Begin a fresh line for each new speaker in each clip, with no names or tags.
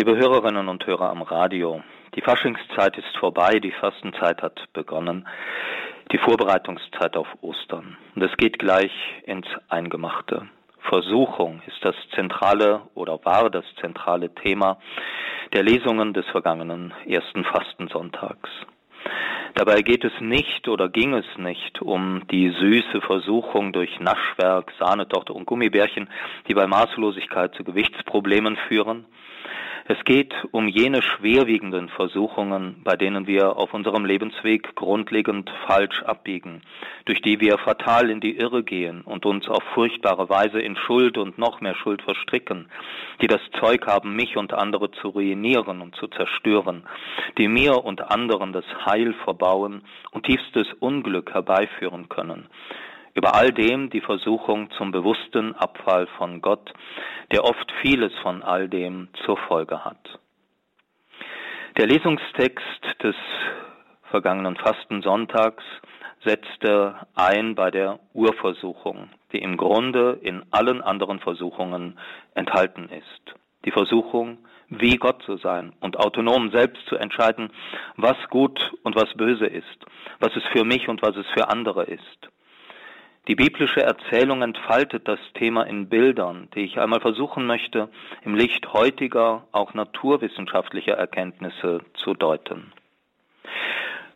Liebe Hörerinnen und Hörer am Radio, die Faschingszeit ist vorbei, die Fastenzeit hat begonnen, die Vorbereitungszeit auf Ostern. Und es geht gleich ins Eingemachte. Versuchung ist das zentrale oder war das zentrale Thema der Lesungen des vergangenen ersten Fastensonntags. Dabei geht es nicht oder ging es nicht um die süße Versuchung durch Naschwerk, Sahnetorte und Gummibärchen, die bei Maßlosigkeit zu Gewichtsproblemen führen, es geht um jene schwerwiegenden Versuchungen, bei denen wir auf unserem Lebensweg grundlegend falsch abbiegen, durch die wir fatal in die Irre gehen und uns auf furchtbare Weise in Schuld und noch mehr Schuld verstricken, die das Zeug haben, mich und andere zu ruinieren und zu zerstören, die mir und anderen das Heil verbauen und tiefstes Unglück herbeiführen können, über all dem die Versuchung zum bewussten Abfall von Gott, der oft vieles von all dem zur Folge hat. Der Lesungstext des vergangenen Fastensonntags setzte ein bei der Urversuchung, die im Grunde in allen anderen Versuchungen enthalten ist. Die Versuchung, wie Gott zu sein und autonom selbst zu entscheiden, was gut und was böse ist, was es für mich und was es für andere ist. Die biblische Erzählung entfaltet das Thema in Bildern, die ich einmal versuchen möchte, im Licht heutiger, auch naturwissenschaftlicher Erkenntnisse zu deuten.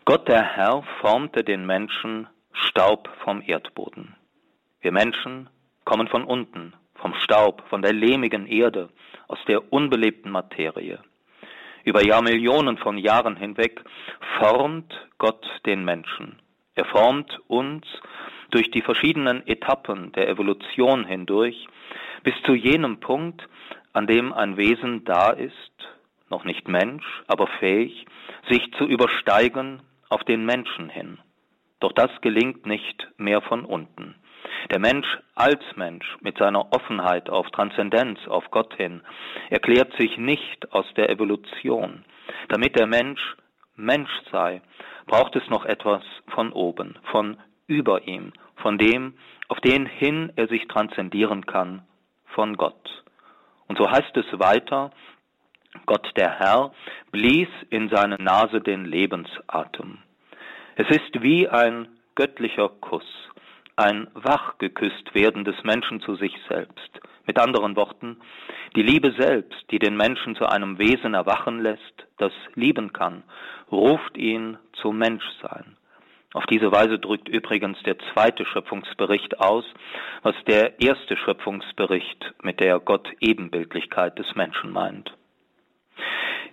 Gott der Herr formte den Menschen Staub vom Erdboden. Wir Menschen kommen von unten, vom Staub, von der lehmigen Erde, aus der unbelebten Materie. Über Jahrmillionen von Jahren hinweg formt Gott den Menschen. Er formt uns durch die verschiedenen Etappen der Evolution hindurch bis zu jenem Punkt, an dem ein Wesen da ist, noch nicht Mensch, aber fähig, sich zu übersteigen auf den Menschen hin. Doch das gelingt nicht mehr von unten. Der Mensch als Mensch mit seiner Offenheit auf Transzendenz, auf Gott hin, erklärt sich nicht aus der Evolution. Damit der Mensch Mensch sei, braucht es noch etwas von oben, von über ihm, von dem, auf den hin er sich transzendieren kann, von Gott. Und so heißt es weiter, Gott der Herr blies in seine Nase den Lebensatem. Es ist wie ein göttlicher Kuss, ein wach geküsst werden des Menschen zu sich selbst. Mit anderen Worten, die Liebe selbst, die den Menschen zu einem Wesen erwachen lässt, das lieben kann, ruft ihn zum Menschsein. Auf diese Weise drückt übrigens der zweite Schöpfungsbericht aus, was der erste Schöpfungsbericht mit der Gott-Ebenbildlichkeit des Menschen meint.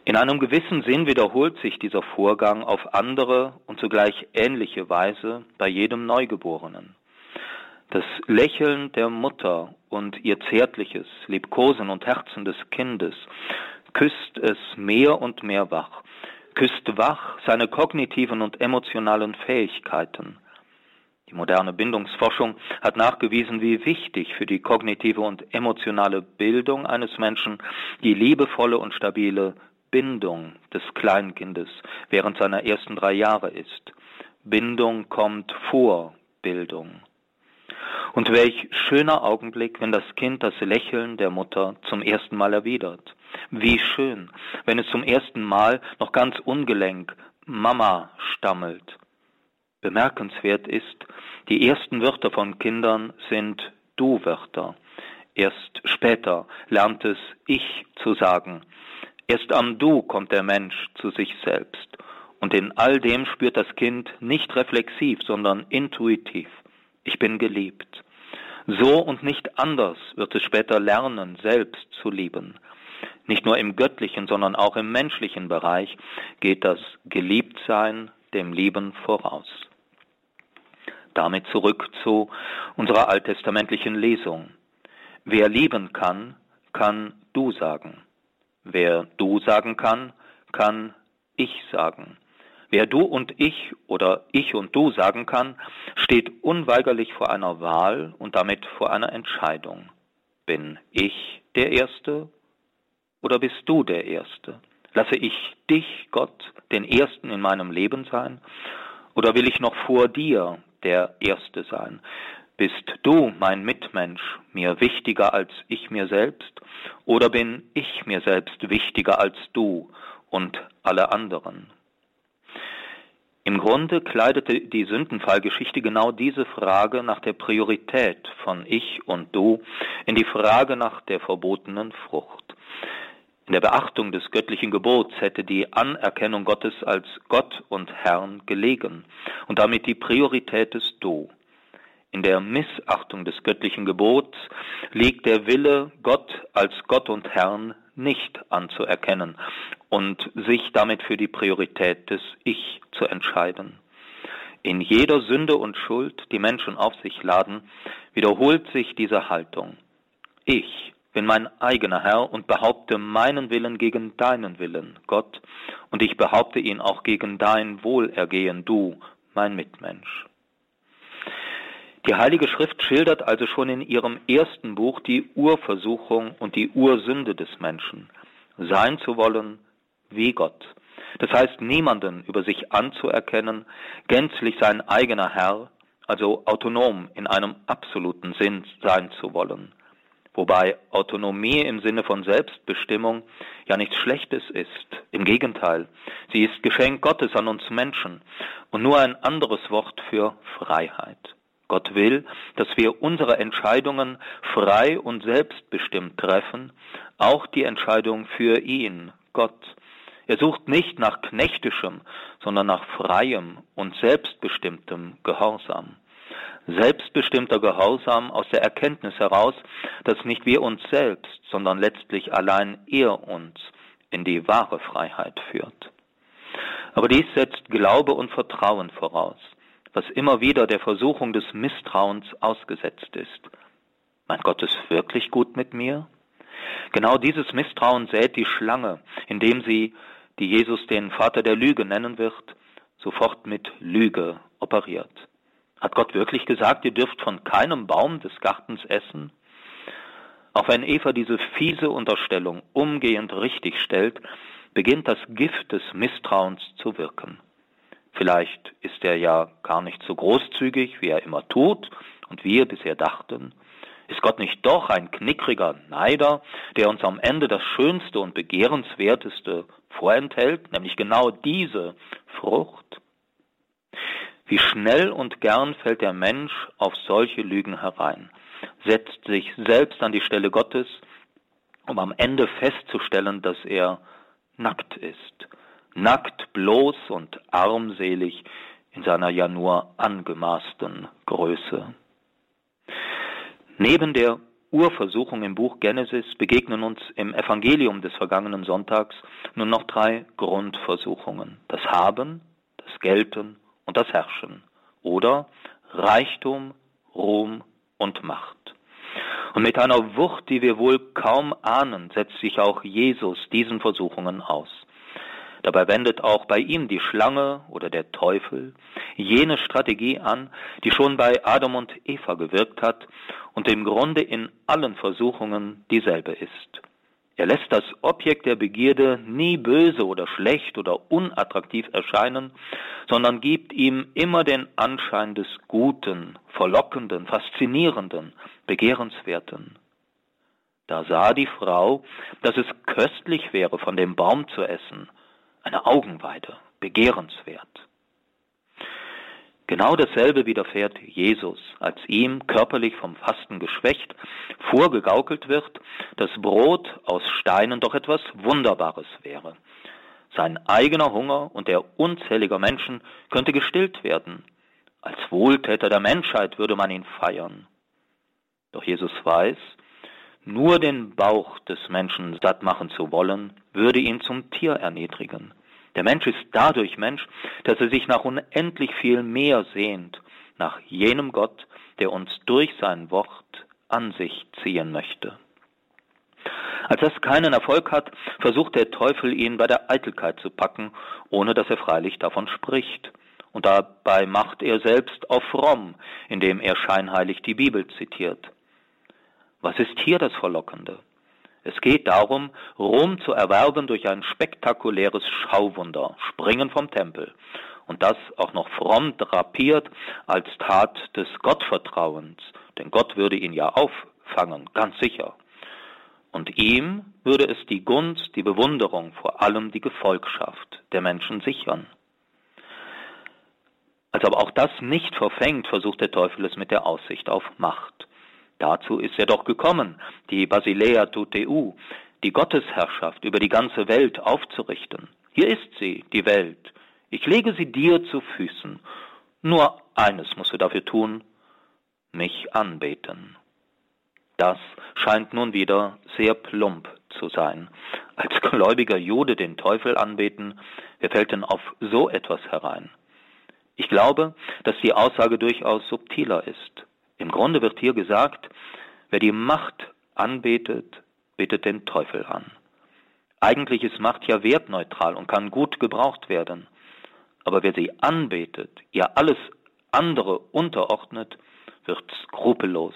In einem gewissen Sinn wiederholt sich dieser Vorgang auf andere und zugleich ähnliche Weise bei jedem Neugeborenen. Das Lächeln der Mutter und ihr zärtliches Liebkosen und Herzen des Kindes küsst es mehr und mehr wach küsst wach seine kognitiven und emotionalen Fähigkeiten. Die moderne Bindungsforschung hat nachgewiesen, wie wichtig für die kognitive und emotionale Bildung eines Menschen die liebevolle und stabile Bindung des Kleinkindes während seiner ersten drei Jahre ist. Bindung kommt vor Bildung. Und welch schöner Augenblick, wenn das Kind das Lächeln der Mutter zum ersten Mal erwidert. Wie schön, wenn es zum ersten Mal noch ganz ungelenk Mama stammelt. Bemerkenswert ist, die ersten Wörter von Kindern sind Du-Wörter. Erst später lernt es Ich zu sagen. Erst am Du kommt der Mensch zu sich selbst. Und in all dem spürt das Kind nicht reflexiv, sondern intuitiv. Ich bin geliebt. So und nicht anders wird es später lernen, selbst zu lieben. Nicht nur im göttlichen, sondern auch im menschlichen Bereich geht das Geliebtsein dem Lieben voraus. Damit zurück zu unserer alttestamentlichen Lesung. Wer lieben kann, kann du sagen. Wer du sagen kann, kann ich sagen. Wer du und ich oder ich und du sagen kann, steht unweigerlich vor einer Wahl und damit vor einer Entscheidung. Bin ich der Erste oder bist du der Erste? Lasse ich dich, Gott, den Ersten in meinem Leben sein? Oder will ich noch vor dir der Erste sein? Bist du, mein Mitmensch, mir wichtiger als ich mir selbst, oder bin ich mir selbst wichtiger als du und alle anderen? Im Grunde kleidete die Sündenfallgeschichte genau diese Frage nach der Priorität von ich und du in die Frage nach der verbotenen Frucht. In der Beachtung des göttlichen Gebots hätte die Anerkennung Gottes als Gott und Herrn gelegen und damit die Priorität des Du. In der Missachtung des göttlichen Gebots liegt der Wille, Gott als Gott und Herrn nicht anzuerkennen und sich damit für die Priorität des Ich zu entscheiden. In jeder Sünde und Schuld, die Menschen auf sich laden, wiederholt sich diese Haltung. Ich bin mein eigener Herr und behaupte meinen Willen gegen deinen Willen, Gott, und ich behaupte ihn auch gegen dein Wohlergehen, du, mein Mitmensch. Die Heilige Schrift schildert also schon in ihrem ersten Buch die Urversuchung und die Ursünde des Menschen, sein zu wollen wie Gott. Das heißt, niemanden über sich anzuerkennen, gänzlich sein eigener Herr, also autonom in einem absoluten Sinn sein zu wollen. Wobei Autonomie im Sinne von Selbstbestimmung ja nichts Schlechtes ist. Im Gegenteil, sie ist Geschenk Gottes an uns Menschen und nur ein anderes Wort für Freiheit. Gott will, dass wir unsere Entscheidungen frei und selbstbestimmt treffen, auch die Entscheidung für ihn, Gott. Er sucht nicht nach knechtischem, sondern nach freiem und selbstbestimmtem Gehorsam. Selbstbestimmter Gehorsam aus der Erkenntnis heraus, dass nicht wir uns selbst, sondern letztlich allein er uns in die wahre Freiheit führt. Aber dies setzt Glaube und Vertrauen voraus was immer wieder der Versuchung des Misstrauens ausgesetzt ist. Mein Gott ist wirklich gut mit mir? Genau dieses Misstrauen sät die Schlange, indem sie, die Jesus den Vater der Lüge nennen wird, sofort mit Lüge operiert. Hat Gott wirklich gesagt, ihr dürft von keinem Baum des Gartens essen? Auch wenn Eva diese fiese Unterstellung umgehend richtig stellt, beginnt das Gift des Misstrauens zu wirken. Vielleicht ist er ja gar nicht so großzügig, wie er immer tut und wir bisher dachten. Ist Gott nicht doch ein knickriger Neider, der uns am Ende das Schönste und Begehrenswerteste vorenthält, nämlich genau diese Frucht? Wie schnell und gern fällt der Mensch auf solche Lügen herein, setzt sich selbst an die Stelle Gottes, um am Ende festzustellen, dass er nackt ist nackt, bloß und armselig in seiner ja nur angemaßten Größe. Neben der Urversuchung im Buch Genesis begegnen uns im Evangelium des vergangenen Sonntags nun noch drei Grundversuchungen. Das Haben, das Gelten und das Herrschen. Oder Reichtum, Ruhm und Macht. Und mit einer Wucht, die wir wohl kaum ahnen, setzt sich auch Jesus diesen Versuchungen aus. Dabei wendet auch bei ihm die Schlange oder der Teufel jene Strategie an, die schon bei Adam und Eva gewirkt hat und im Grunde in allen Versuchungen dieselbe ist. Er lässt das Objekt der Begierde nie böse oder schlecht oder unattraktiv erscheinen, sondern gibt ihm immer den Anschein des Guten, Verlockenden, Faszinierenden, Begehrenswerten. Da sah die Frau, dass es köstlich wäre, von dem Baum zu essen, eine Augenweide, begehrenswert. Genau dasselbe widerfährt Jesus, als ihm, körperlich vom Fasten geschwächt, vorgegaukelt wird, dass Brot aus Steinen doch etwas Wunderbares wäre. Sein eigener Hunger und der unzähliger Menschen könnte gestillt werden. Als Wohltäter der Menschheit würde man ihn feiern. Doch Jesus weiß, nur den Bauch des Menschen satt machen zu wollen, würde ihn zum Tier erniedrigen. Der Mensch ist dadurch Mensch, dass er sich nach unendlich viel mehr sehnt, nach jenem Gott, der uns durch sein Wort an sich ziehen möchte. Als das keinen Erfolg hat, versucht der Teufel ihn bei der Eitelkeit zu packen, ohne dass er freilich davon spricht. Und dabei macht er selbst auf fromm, indem er scheinheilig die Bibel zitiert. Was ist hier das Verlockende? Es geht darum, Rom zu erwerben durch ein spektakuläres Schauwunder, Springen vom Tempel. Und das auch noch fromm drapiert als Tat des Gottvertrauens, denn Gott würde ihn ja auffangen, ganz sicher. Und ihm würde es die Gunst, die Bewunderung, vor allem die Gefolgschaft der Menschen sichern. Als aber auch das nicht verfängt, versucht der Teufel es mit der Aussicht auf Macht. Dazu ist er doch gekommen, die Basilea Tuteu, die Gottesherrschaft über die ganze Welt aufzurichten. Hier ist sie, die Welt. Ich lege sie dir zu Füßen. Nur eines musst du dafür tun, mich anbeten. Das scheint nun wieder sehr plump zu sein. Als gläubiger Jude den Teufel anbeten, wer fällt denn auf so etwas herein? Ich glaube, dass die Aussage durchaus subtiler ist. Im Grunde wird hier gesagt, wer die Macht anbetet, betet den Teufel an. Eigentlich ist Macht ja wertneutral und kann gut gebraucht werden. Aber wer sie anbetet, ihr alles andere unterordnet, wird skrupellos.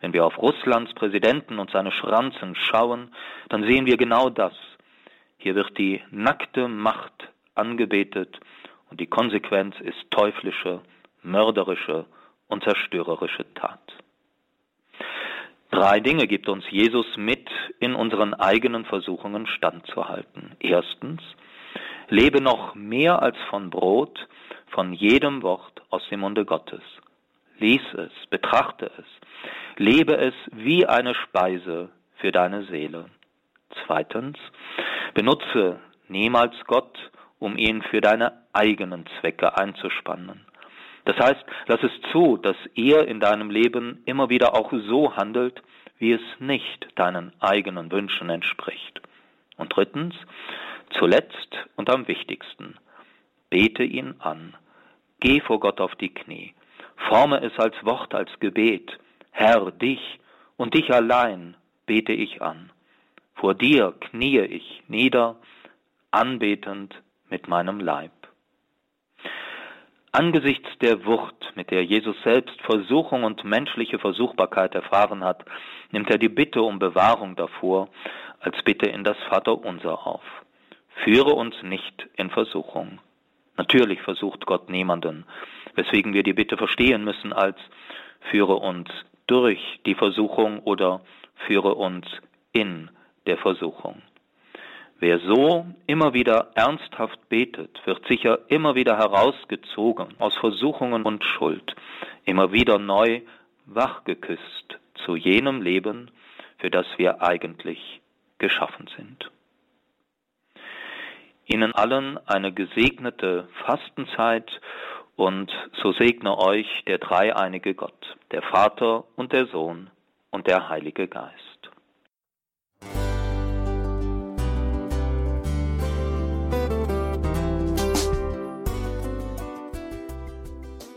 Wenn wir auf Russlands Präsidenten und seine Schranzen schauen, dann sehen wir genau das. Hier wird die nackte Macht angebetet und die Konsequenz ist teuflische, mörderische und zerstörerische Tat. Drei Dinge gibt uns Jesus mit, in unseren eigenen Versuchungen standzuhalten. Erstens, lebe noch mehr als von Brot, von jedem Wort aus dem Munde Gottes. Lies es, betrachte es, lebe es wie eine Speise für deine Seele. Zweitens, benutze niemals Gott, um ihn für deine eigenen Zwecke einzuspannen. Das heißt, lass es zu, dass er in deinem Leben immer wieder auch so handelt, wie es nicht deinen eigenen Wünschen entspricht. Und drittens, zuletzt und am wichtigsten, bete ihn an, geh vor Gott auf die Knie, forme es als Wort, als Gebet, Herr, dich und dich allein bete ich an. Vor dir kniee ich nieder, anbetend mit meinem Leib. Angesichts der Wucht, mit der Jesus selbst Versuchung und menschliche Versuchbarkeit erfahren hat, nimmt er die Bitte um Bewahrung davor als Bitte in das Vaterunser auf. Führe uns nicht in Versuchung. Natürlich versucht Gott niemanden, weswegen wir die Bitte verstehen müssen als führe uns durch die Versuchung oder führe uns in der Versuchung. Wer so immer wieder ernsthaft betet, wird sicher immer wieder herausgezogen aus Versuchungen und Schuld, immer wieder neu wachgeküsst zu jenem Leben, für das wir eigentlich geschaffen sind. Ihnen allen eine gesegnete Fastenzeit und so segne euch der dreieinige Gott, der Vater und der Sohn und der Heilige Geist.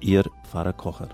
Ihr Pfarrer Kocher.